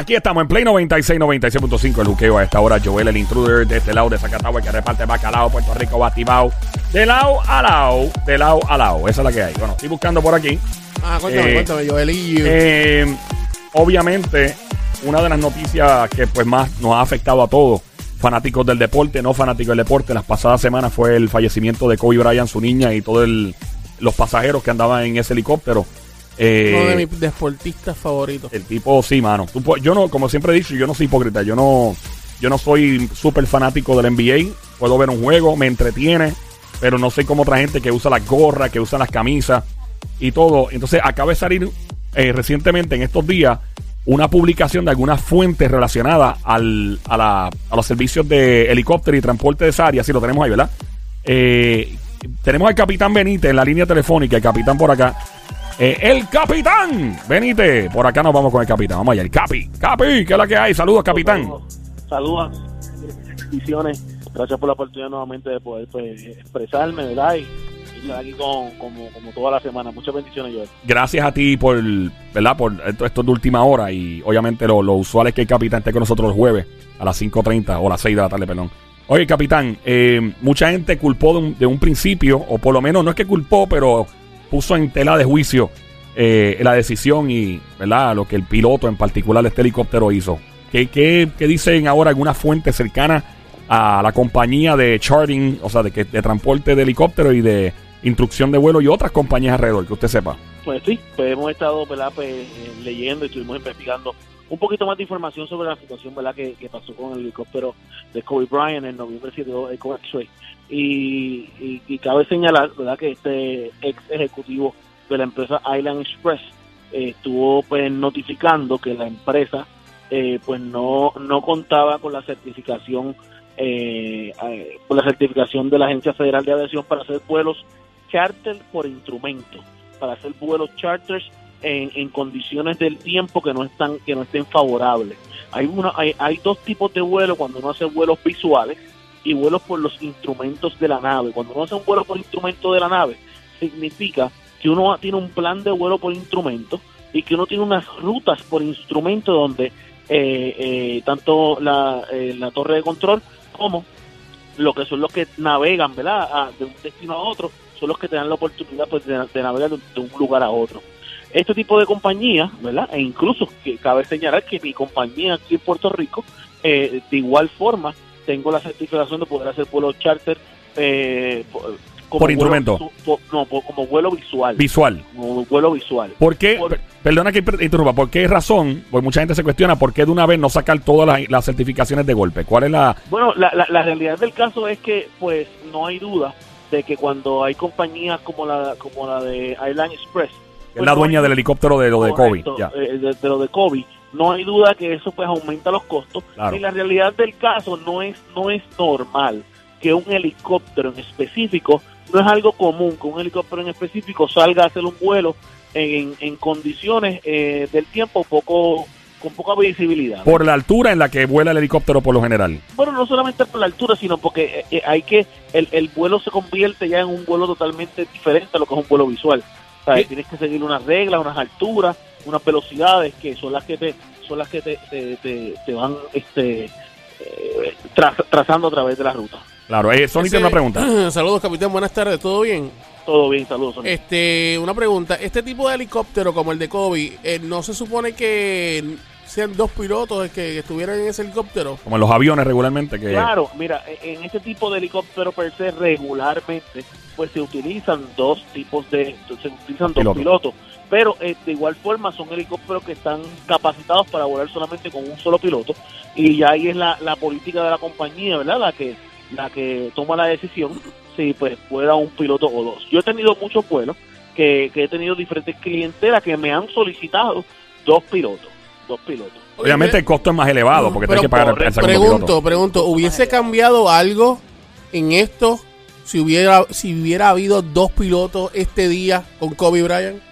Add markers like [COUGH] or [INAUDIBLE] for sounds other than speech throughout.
aquí estamos en Play 96, 96.5 el juqueo a esta hora. Joel, el intruder de este lado de Zacatau, el que reparte bacalao, Puerto Rico, batibao. De lado a lado, de lado a lado. Esa es la que hay. Bueno, estoy buscando por aquí. Ah, cuéntame, Eh, cuéntame, Joelillo. Eh, obviamente, una de las noticias que pues más nos ha afectado a todos, fanáticos del deporte, no fanáticos del deporte, las pasadas semanas fue el fallecimiento de Kobe Bryant, su niña y todos los pasajeros que andaban en ese helicóptero. Eh, Uno de mis deportistas favoritos. el tipo, sí, mano. Tú yo no, como siempre he dicho, yo no soy hipócrita. Yo no, yo no soy súper fanático del NBA. Puedo ver un juego, me entretiene, pero no soy como otra gente que usa las gorras, que usa las camisas y todo. Entonces, acaba de salir eh, recientemente, en estos días, una publicación de algunas fuentes relacionadas al, a, la- a los servicios de helicóptero y transporte de esa área. Sí, lo tenemos ahí, ¿verdad? Eh, tenemos al capitán Benítez en la línea telefónica, el capitán por acá. Eh, el capitán Benítez. Por acá nos vamos con el capitán. Vamos allá, el capi. Capi, ¿qué es la que hay? Saludos, capitán. Saludos, bendiciones. Gracias por la oportunidad nuevamente de poder pues, expresarme, ¿verdad? Y, estar aquí con, como, como toda la semana. Muchas bendiciones, Joel. Gracias a ti por, ¿verdad? Por esto, esto de última hora. Y obviamente lo, lo usual es que el capitán esté con nosotros los jueves a las 5.30 o a las 6 de la tarde, perdón. Oye, capitán, eh, mucha gente culpó de un, de un principio, o por lo menos no es que culpó, pero puso en tela de juicio eh, la decisión y, ¿verdad? Lo que el piloto en particular este helicóptero hizo. ¿Qué, qué, qué dicen ahora algunas fuentes cercanas a la compañía de charting, o sea, de, de transporte de helicóptero y de instrucción de vuelo y otras compañías alrededor, que usted sepa? Pues sí, pues hemos estado ¿verdad? Pues, eh, leyendo y estuvimos investigando un poquito más de información sobre la situación ¿verdad? Que, pasó con el helicóptero de Kobe Bryant en noviembre 7 de Eco X-Ray. Y, y, y cabe señalar ¿verdad? que este ex ejecutivo de la empresa Island Express eh, estuvo pues notificando que la empresa eh, pues no, no contaba con la certificación eh, eh, con la certificación de la Agencia Federal de Aviación para hacer vuelos charter por instrumento para hacer vuelos charters en, en condiciones del tiempo que no están que no estén favorables. Hay una hay, hay dos tipos de vuelos cuando uno hace vuelos visuales y vuelos por los instrumentos de la nave. Cuando uno hace un vuelo por instrumento de la nave, significa que uno tiene un plan de vuelo por instrumento y que uno tiene unas rutas por instrumento donde eh, eh, tanto la, eh, torre de control como lo que son los que navegan, ¿verdad? De un destino a otro, son los que te dan la oportunidad pues, de, de navegar de, de un lugar a otro. Este tipo de compañías, ¿verdad? E incluso que cabe señalar que mi compañía aquí en Puerto Rico, eh, de igual forma, tengo la certificación de poder hacer vuelos charter eh, por, como Por vuelo instrumento. por- no, por- como vuelo visual. Visual. como vuelo visual. ¿Por qué? Por- Perdona que interrumpa. ¿Por qué razón? Porque mucha gente se cuestiona por qué de una vez no sacar todas las, las certificaciones de golpe. ¿Cuál es la...? Bueno, la, la, la realidad del caso es que, pues, no hay duda de que cuando hay compañías como la como la de Island Express, Es pues, la no dueña hay- del helicóptero de lo de Kobe. Eh, de, de lo de Kobe, no hay duda que eso pues aumenta los costos. Claro. Y la realidad del caso no es no es normal que un helicóptero en específico no es algo común que un helicóptero en específico salga a hacer un vuelo en, en condiciones eh, del tiempo poco con poca visibilidad. Por la altura en la que vuela el helicóptero por lo general. Bueno, no solamente por la altura, sino porque eh, eh, hay que el, el vuelo se convierte ya en un vuelo totalmente diferente a lo que es un vuelo visual. O sea. Tienes que seguir unas reglas, unas alturas, unas velocidades que son las que te son las que te, te, te- te van este eh, tra- trazando a través de la ruta. Claro. Eh, Sony Ese- tiene una pregunta. [CLEARS THROAT] Saludos, capitán. Buenas tardes. ¿Todo bien? Todo bien, saludos. Sonia. Este, una pregunta. Este tipo de helicóptero como el de Kobe, eh, ¿no se supone que sean dos pilotos que, que estuvieran en ese helicóptero? Como en los aviones regularmente. que Claro, mira, e- en este tipo de helicóptero per se regularmente pues se utilizan dos tipos de se utilizan dos Pilotos. Pero eh, de igual forma son helicópteros que están capacitados para volar solamente con un solo piloto y ya ahí es la, la política de la compañía, ¿verdad? La que la que toma la decisión si pues pueda un piloto o dos. Yo he tenido muchos vuelos que, que he tenido diferentes clientelas que me han solicitado dos pilotos, dos pilotos. Obviamente el costo es más elevado porque Pero tienes que pagar el, el Pregunto, piloto. pregunto, ¿hubiese cambiado algo en esto si hubiera si hubiera habido dos pilotos este día con Kobe Bryant?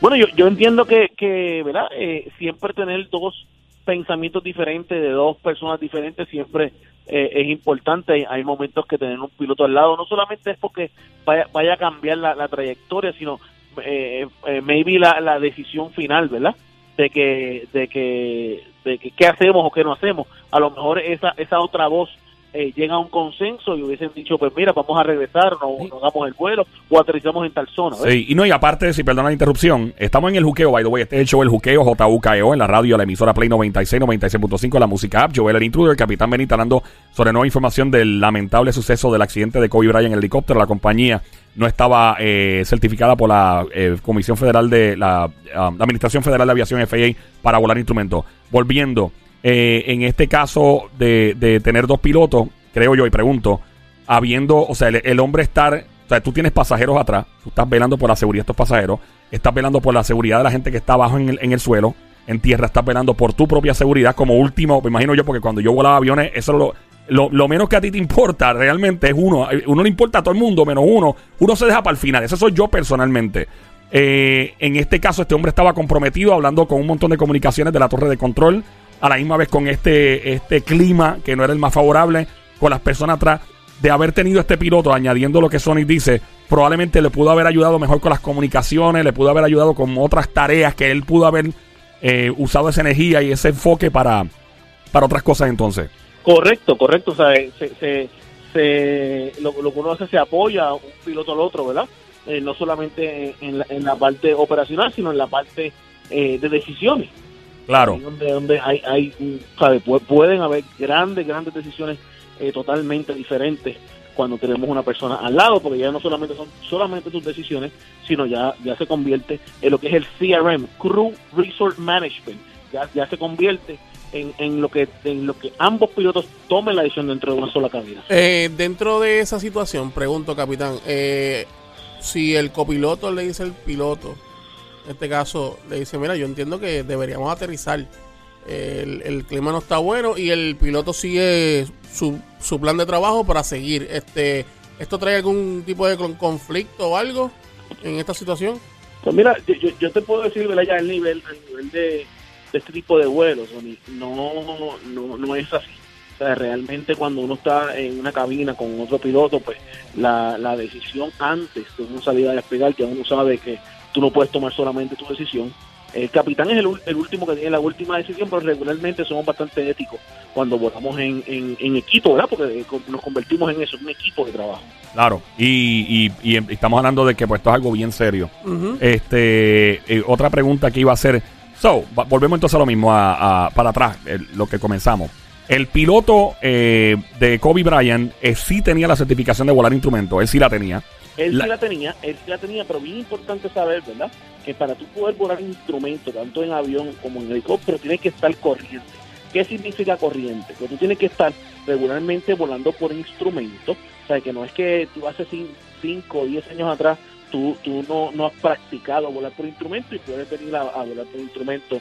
Bueno, yo, yo entiendo que, que ¿verdad? Eh, siempre tener dos pensamientos diferentes de dos personas diferentes siempre eh, es importante. Hay, momentos que tener un piloto al lado no solamente es porque vaya, vaya a cambiar la, la trayectoria, sino eh, eh, maybe la, la decisión final, ¿verdad? de que, de que, de que qué hacemos o qué no hacemos. A lo mejor esa, esa otra voz eh, llega a un consenso y hubiesen dicho, pues mira, vamos a regresar, no, no hagamos el vuelo o aterrizamos en tal zona. ¿ves? Sí, y no, y aparte, si perdona la interrupción, estamos en el juqueo, by the way, este es el show El Juqueo, JUKEO, en la radio, la emisora Play 96, 96.5, la música app, Joel el Intruder, el Capitán Benita hablando sobre nueva información del lamentable suceso del accidente de Kobe Bryant en el helicóptero, la compañía no estaba eh, certificada por la eh, Comisión Federal de la, um, la Administración Federal de Aviación FAA para volar instrumentos. Volviendo, eh, en este caso de, de tener dos pilotos, creo yo, y pregunto, habiendo, o sea, el, hombre estar, o sea, tú tienes pasajeros atrás, tú estás velando por la seguridad de estos pasajeros, estás velando por la seguridad de la gente que está abajo en el, en el suelo, en tierra, estás velando por tu propia seguridad como último, me imagino yo, porque cuando yo volaba aviones, eso es lo, lo, menos que a ti te importa realmente es uno, uno le importa a todo el mundo, menos uno, uno se deja para el final, eso soy yo personalmente. Eh, en este caso, este hombre estaba comprometido hablando con un montón de comunicaciones de la torre de control, a la misma vez con este, este clima que no era el más favorable, con las personas atrás, de haber tenido este piloto, añadiendo lo que Sonic dice, probablemente le pudo haber ayudado mejor con las comunicaciones, le pudo haber ayudado con otras tareas que él pudo haber eh, usado esa energía y ese enfoque para, para otras cosas entonces. Correcto, correcto. O sea, se, se, lo, que uno hace se apoya un piloto al otro, ¿verdad? Eh, no solamente en la, en la parte operacional, sino en la parte eh, de decisiones. Claro. Ahí Donde, donde hay, hay ¿sabe? Pu- pueden haber grandes, grandes decisiones eh, totalmente diferentes cuando tenemos una persona al lado, porque ya no solamente son solamente tus decisiones, sino ya, ya se convierte en lo que es el CRM, Crew Resource Management. Ya, ya se convierte en, en lo que en lo que ambos pilotos tomen la decisión dentro de una sola cabina. Eh, dentro de esa situación, pregunto, capitán, eh, si el copiloto le dice al piloto, este caso, le dice, mira, yo entiendo que deberíamos aterrizar, el, el clima no está bueno y el piloto sigue su, su plan de trabajo para seguir. Este, ¿Esto trae algún tipo de con- conflicto o algo en esta situación? Pues mira, yo, yo, te puedo decir, ¿verdad? Ya el nivel, el nivel de, de este tipo de vuelos, no, no, no es así. O sea, realmente cuando uno está en una cabina con otro piloto, pues la, la decisión antes de uno salir a despegar, que uno sabe que tú no puedes tomar solamente tu decisión. El capitán es el, el último que tiene la última decisión, pero regularmente somos bastante éticos cuando volamos en, en, en equipo, ¿verdad? Porque eh, nos convertimos en eso, en un equipo de trabajo. Claro, y, y- y estamos hablando de que pues esto es algo bien serio. Este, eh, otra pregunta que iba a hacer. So, volvemos entonces a lo mismo, a, a- para atrás, el- lo que comenzamos. El piloto eh, de Kobe Bryant eh, sí tenía la certificación de volar instrumento, él sí la tenía. Él La- sí la tenía, él sí la tenía, pero bien importante saber, ¿verdad? Que para tú poder volar un instrumento, tanto en avión como en helicóptero, tienes que estar corriente. ¿Qué significa corriente? Que tú tienes que estar regularmente volando por instrumento. O sea, que no es que tú hace 5 o 10 años atrás tú, tú no, no has practicado volar por instrumento y puedes venir a, a volar por instrumento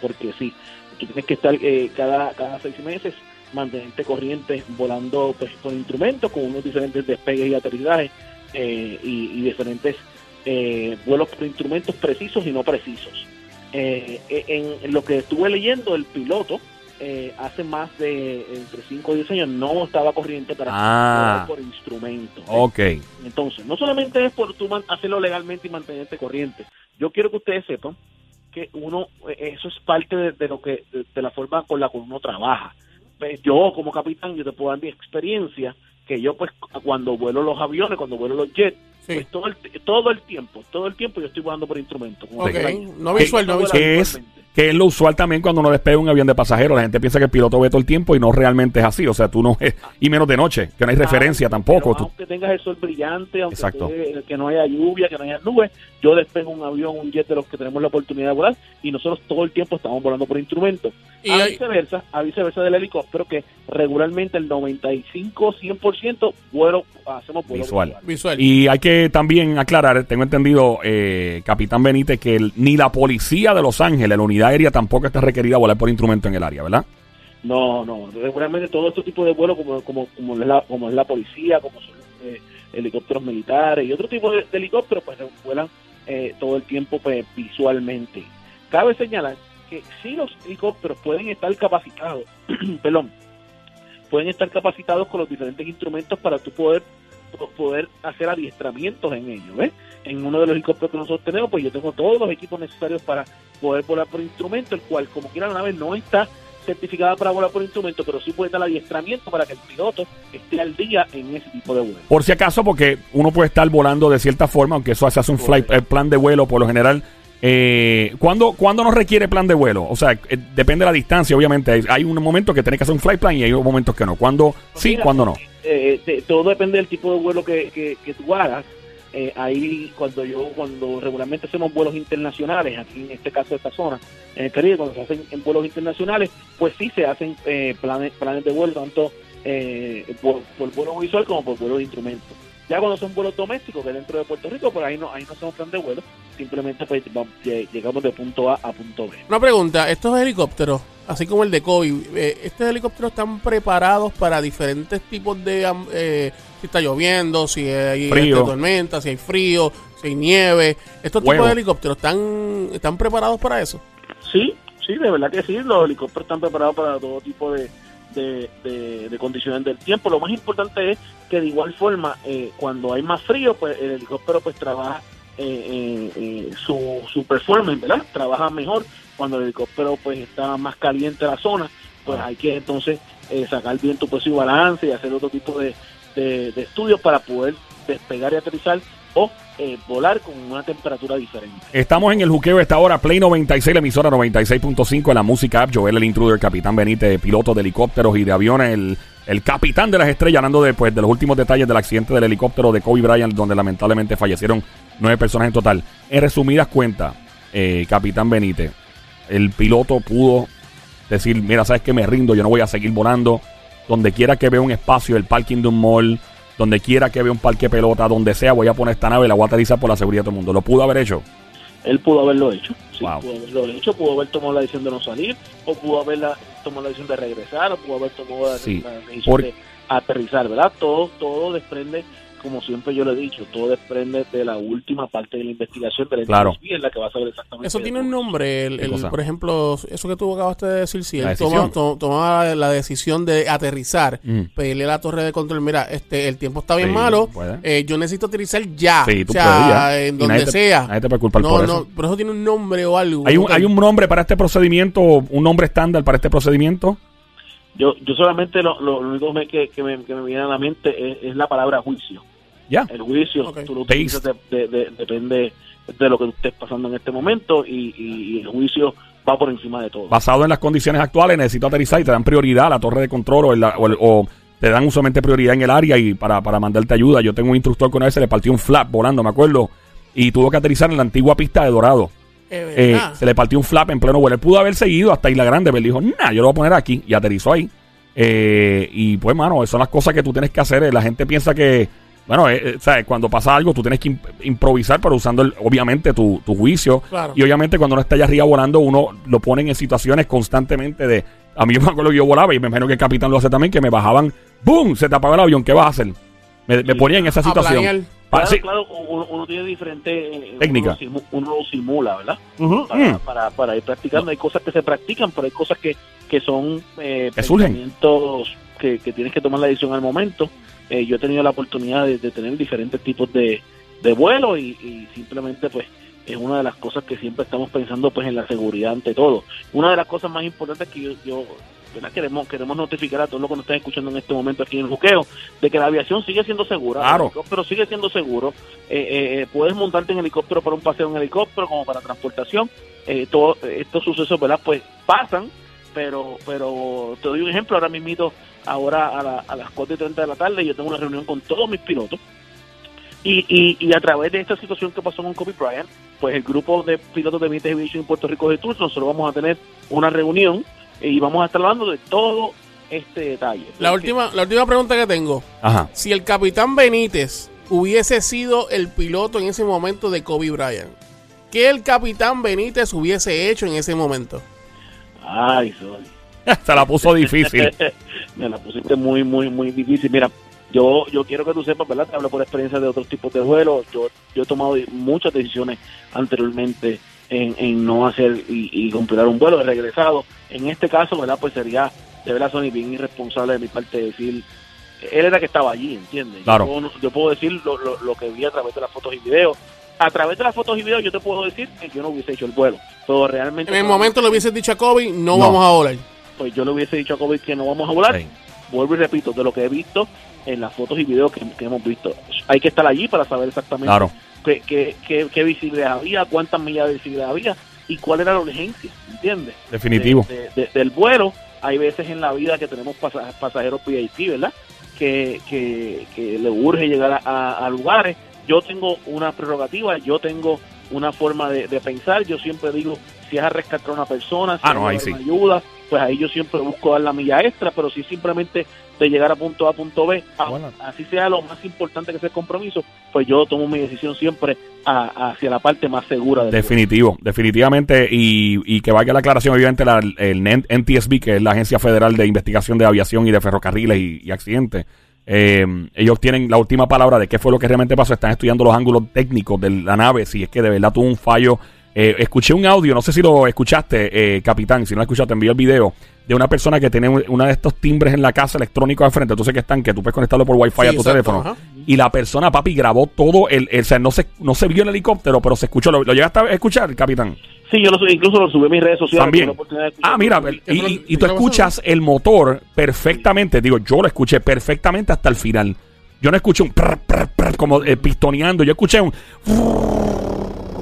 porque sí. Tú tienes que estar eh, cada, cada seis meses mantenerte corriente volando pues, por instrumentos con unos diferentes despegues y aterrizajes eh, y, y diferentes eh, vuelos por instrumentos precisos y no precisos. Eh, en, en lo que estuve leyendo, el piloto eh, hace más de entre 5 o 10 años no estaba corriente para Ah. por instrumentos. Ok. Entonces, no solamente es por tú hacerlo legalmente y mantenerte corriente. Yo quiero que ustedes sepan que uno, eh, eso es parte de, de lo que, de, de la forma con la que uno trabaja. Pues yo como capitán, yo te puedo dar mi experiencia, que yo pues cuando vuelo los aviones, cuando vuelo los jets, Sí. pues todo el, todo el tiempo, todo el tiempo yo estoy volando por instrumento. como Ok, capitán. no visual, no visual. Es, visualmente. Que es lo usual también cuando uno despega un avión de pasajeros. La gente piensa que el piloto ve todo el tiempo y no realmente es así. O sea, tú no es, y menos de noche, que no hay referencia tampoco. Tú- aunque tengas el sol brillante, aunque Exacto. que no haya lluvia, que no haya nubes, yo despego un avión, un jet de los que tenemos la oportunidad de volar y nosotros todo el tiempo estamos volando por instrumentos. Y a hay- viceversa, a viceversa del helicóptero, que regularmente el 95-100% vuelo, hacemos vuelo Visual. visual. Y hay que también aclarar, tengo entendido, eh, Capitán Benítez, que el- ni la policía de Los Ángeles, la unidad aérea, tampoco está requerida volar por instrumento en el área, ¿verdad? No, no, regularmente todo este tipo de vuelos como, como, como, es, la, como es la policía, como son eh, helicópteros militares y otro tipo de, de helicópteros, pues vuelan eh, todo el tiempo pues, visualmente. Cabe señalar que si los helicópteros pueden estar capacitados, [CLEARS THROAT] perdón, pueden estar capacitados con los diferentes instrumentos para tú poder poder hacer adiestramientos en ellos, ¿ves? En uno de los helicópteros que nosotros tenemos, pues yo tengo todos los equipos necesarios para poder volar por instrumento, el cual, como quiera, la nave no está certificada para volar por instrumento, pero sí puede dar adiestramiento para que el piloto esté al día en ese tipo de vuelo. Por si acaso, porque uno puede estar volando de cierta forma, aunque eso se hace un flight, el plan de vuelo por lo general. Eh, ¿cuándo, ¿Cuándo no requiere plan de vuelo? O sea, eh, depende de la distancia, obviamente. Hay, hay un momento que tiene que hacer un flight plan y hay momentos que no. ¿Cuándo sí, Mira, cuándo no? Eh, te- todo depende del tipo de vuelo que, que, que tú hagas. Eh, ahí cuando yo cuando regularmente hacemos vuelos internacionales aquí en este caso de esta zona en el Caribe cuando se hacen en vuelos internacionales pues sí se hacen eh, planes planes de vuelo tanto eh, por, por vuelo visual como por vuelo de instrumentos ya cuando son vuelos domésticos que dentro de Puerto Rico pues ahí no ahí no hacemos plan de vuelo simplemente pues llegamos de punto A a punto B. Una pregunta, estos helicópteros, así como el de Kobe, eh, ¿estos helicópteros están preparados para diferentes tipos de... eh, si está lloviendo, si hay Frío. este, tormenta, si hay frío, si hay nieve? ¿Estos tipos de helicópteros están, están preparados para eso? Sí, sí, de verdad que sí. Los helicópteros están preparados para todo tipo de, de, de- de condiciones del tiempo. Lo más importante es que de igual forma, eh, cuando hay más frío, pues el helicóptero pues trabaja eh, eh, eh, su, su performance, ¿verdad? Trabaja mejor. Cuando el helicóptero pues está más caliente la zona, pues hay que entonces eh, sacar bien tu peso y balance y hacer otro tipo de, de- de estudios para poder despegar y aterrizar o eh, volar con una temperatura diferente. Estamos en el juqueo esta hora, Play 96, la emisora 96.5 en la música app. Joel, el intruder, capitán Benítez, piloto de helicópteros y de aviones, el, el capitán de las estrellas, hablando de, pues, de los últimos detalles del accidente del helicóptero de Kobe Bryant, donde lamentablemente fallecieron nueve personas en total. En resumidas cuentas, eh, capitán Benítez, el piloto pudo decir, mira, sabes que me rindo, yo no voy a seguir volando. Donde quiera que vea un espacio, el parking de un mall, donde quiera que vea un parque pelota, donde sea, voy a poner esta nave y la voy a aterrizar por la seguridad de todo el mundo. Lo pudo haber hecho. él pudo haberlo hecho, sí, Wow. pudo haberlo hecho, pudo haber tomado la decisión de no salir, o pudo haber la- tomado la decisión de regresar, o pudo haber tomado la, Sí, la decisión por- de aterrizar, ¿verdad? Todo, todo desprende, como siempre yo le he dicho, todo desprende de la última parte de la investigación de la Claro. En la que va a saber exactamente. Eso tiene un nombre, el, por ejemplo, eso que tú acabaste de decir, si él toma, decisión. to- tomaba la decisión de aterrizar, Mm. pedirle a la torre de control, mira, este el tiempo está bien Sí, malo, eh, yo necesito aterrizar ya, Sí, tú o sea, puedes ya. en donde nadie te- sea. nadie te puede culpar no, por no, eso. pero eso tiene un nombre o algo. ¿Hay un. ¿Hay un nombre para este procedimiento, un nombre estándar para este procedimiento? Yo, yo solamente lo, lo, lo único que, que, me, que me viene a la mente es, es la palabra juicio. Ya. El juicio, Ok. tú lo utilizas, de- de- de- depende de lo que estés pasando en este momento y, y- y el juicio va por encima de todo. Basado en las condiciones actuales, necesito aterrizar y te dan prioridad a la torre de control o, el- o te dan usualmente prioridad en el área y para, para mandarte ayuda. Yo tengo un instructor que una vez se le partió un flap volando, me acuerdo, y tuvo que aterrizar en la antigua pista de Dorado. Eh, se le partió un flap en pleno vuelo. Él pudo haber seguido hasta Isla Grande, pero él dijo, nah, yo lo voy a poner aquí. Y aterrizó ahí. Eh, y pues, mano, son las cosas que tú tienes que hacer. Eh, La gente piensa que, bueno, eh, eh, ¿sabes? cuando pasa algo, tú tienes que imp- improvisar, pero usando, el- obviamente, tu, tu juicio. Claro. Y obviamente, cuando uno está allá arriba volando, uno lo ponen en situaciones constantemente de. A mí yo me acuerdo que yo volaba y me imagino que el capitán lo hace también, que me bajaban, ¡boom! Se te apagó el avión, ¿qué vas a hacer? Me, ponía en esa situación. Claro, sí. claro, uno, uno tiene diferentes eh, Técnica. Uno, lo simu- uno lo simula, ¿verdad? Ujú, Para, mm. para, para ir practicando. Hay cosas que se practican, pero hay cosas que, que son eh, Que que, que tienes que tomar la decisión al momento. Eh, yo he tenido la oportunidad de, de tener diferentes tipos de, de vuelos y, y simplemente pues es una de las cosas que siempre estamos pensando pues en la seguridad ante todo. Una de las cosas más importantes que yo, yo queremos queremos notificar a todos los que nos están escuchando en este momento aquí en el juqueo de que la aviación sigue siendo segura, Claro. el helicóptero sigue siendo seguro, eh, eh, eh, puedes montarte en helicóptero para un paseo en helicóptero como para transportación, eh, todos estos sucesos verdad pues pasan, pero pero te doy un ejemplo ahora mismito ahora a, la- a las 4 y 30 de la tarde yo tengo una reunión con todos mis pilotos y, y, y a través de esta situación que pasó con Kobe Bryant, pues el grupo de pilotos de Vintage Aviation en Puerto Rico de Tours, nosotros vamos a tener una reunión y vamos a estar hablando de todo este detalle. La Porque- última, la última pregunta que tengo. Ajá. Si el capitán Benítez hubiese sido el piloto en ese momento de Kobe Bryant, ¿qué el capitán Benítez hubiese hecho en ese momento? Ay, soy. [LAUGHS] Se la puso difícil. [LAUGHS] Me la pusiste muy, muy, muy difícil. Mira, yo yo quiero que tú sepas, ¿verdad? Te hablo por experiencia de otros tipos de vuelos. Yo, yo he tomado muchas decisiones anteriormente en, en no hacer y, y completar un vuelo. He regresado. En este caso, ¿verdad? Pues sería, de verdad, Sony, bien irresponsable de mi parte decir. Él era que estaba allí, ¿entiendes? Claro. Yo, puedo- yo puedo decir lo, lo, lo que vi a través de las fotos y videos. a través de las fotos y videos yo te puedo decir que yo no hubiese hecho el vuelo. Pero realmente... En el momento le hubieses dicho a Kobe, no, No. vamos a volar. Pues yo le hubiese dicho a Kobe que no vamos a volar. Sí. Vuelvo y repito, de lo que he visto en las fotos y videos que, que hemos visto. Hay que estar allí para saber exactamente Claro. qué, qué, qué, qué visibilidad había, cuántas millas de visibilidad había y cuál era la urgencia, ¿entiendes? Definitivo. de- de- del vuelo. Hay veces en la vida que tenemos pasa- pasajeros VIP, ¿verdad? Que, que, que le urge llegar a, a- a lugares. Yo tengo una prerrogativa, yo tengo una forma de, de pensar. Yo siempre digo, si es a rescatar a una persona, si Ah, es no, dar sí. ayuda, pues ahí yo siempre busco dar la milla extra, pero si simplemente de llegar a punto A punto B, a- Bueno. así sea lo más importante que sea el compromiso, pues yo tomo mi decisión siempre a- hacia la parte más segura del Definitivo, definitivamente. Y, y que vaya la aclaración, obviamente, la- el NTSB, que es la Agencia Federal de Investigación de Aviación y de Ferrocarriles y, y Accidentes. eh, ellos tienen la última palabra de qué fue lo que realmente pasó. Están estudiando los ángulos técnicos de la nave, si es que de verdad tuvo un fallo. Eh, escuché un audio, no sé si lo escuchaste, eh, capitán. Si no lo escuchaste, envié el video de una persona que tiene un- una de estos timbres en la casa electrónicos al frente. Entonces, que están, que tú puedes conectarlo por Wi-Fi Sí, a tu exacto, teléfono. ajá. Y la persona, papi, grabó todo el, el- o sea, no se, no se vio el helicóptero, pero se escuchó. ¿Lo, lo llegaste a escuchar, capitán? Sí, yo lo subí, incluso lo subí a mis redes sociales. También. Ah, mira, Sí. y, y- y tú escuchas el motor perfectamente. Digo, yo lo escuché perfectamente hasta el final. Yo no escuché un prr, prr, prr, como eh, pistoneando. Yo escuché un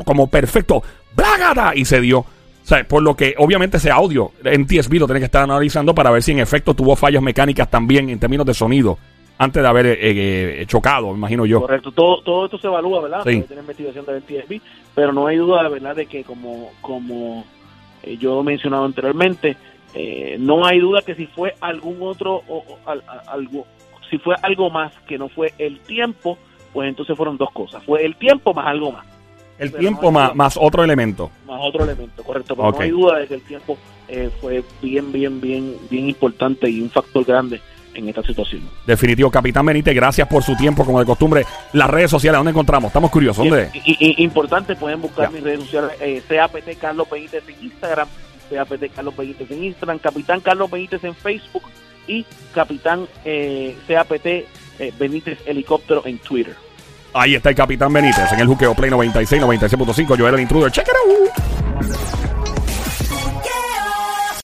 como perfecto. ¡Blágata! Y se dio. O sea, por lo que obviamente ese audio en TSB lo tiene que estar analizando para ver si en efecto tuvo fallas mecánicas también en términos de sonido antes de haber eh, eh, chocado, me imagino yo. Correcto, todo, todo esto se evalúa, ¿verdad? Sí. Tener investigación del TSB, pero no hay duda, verdad, de que como, como eh, yo he mencionado anteriormente, eh, no hay duda que si fue algún otro, o, o al- algo, si fue algo más que no fue el tiempo, pues entonces fueron dos cosas. Fue el tiempo más algo más, El Pero tiempo no más, más otro elemento. más otro elemento, correcto. Pero no hay duda de que el tiempo eh, fue bien, bien, bien, bien importante y un factor grande en esta situación. Definitivo, Capitán Benítez, gracias por su tiempo, como de costumbre. Las redes sociales, ¿dónde encontramos? Estamos curiosos, ¿dónde? Y, y- y importante, pueden buscar Ya. mis redes sociales, eh, CAPT Carlos Benítez en Instagram, CAPT Carlos Benítez en Instagram, Capitán Carlos Benítez en Facebook y Capitán eh, CAPT eh, Benítez Helicóptero en Twitter. Ahí está el Capitán Benítez en el juqueo Play 96, 96.5. Yo era el intruder. Check it out.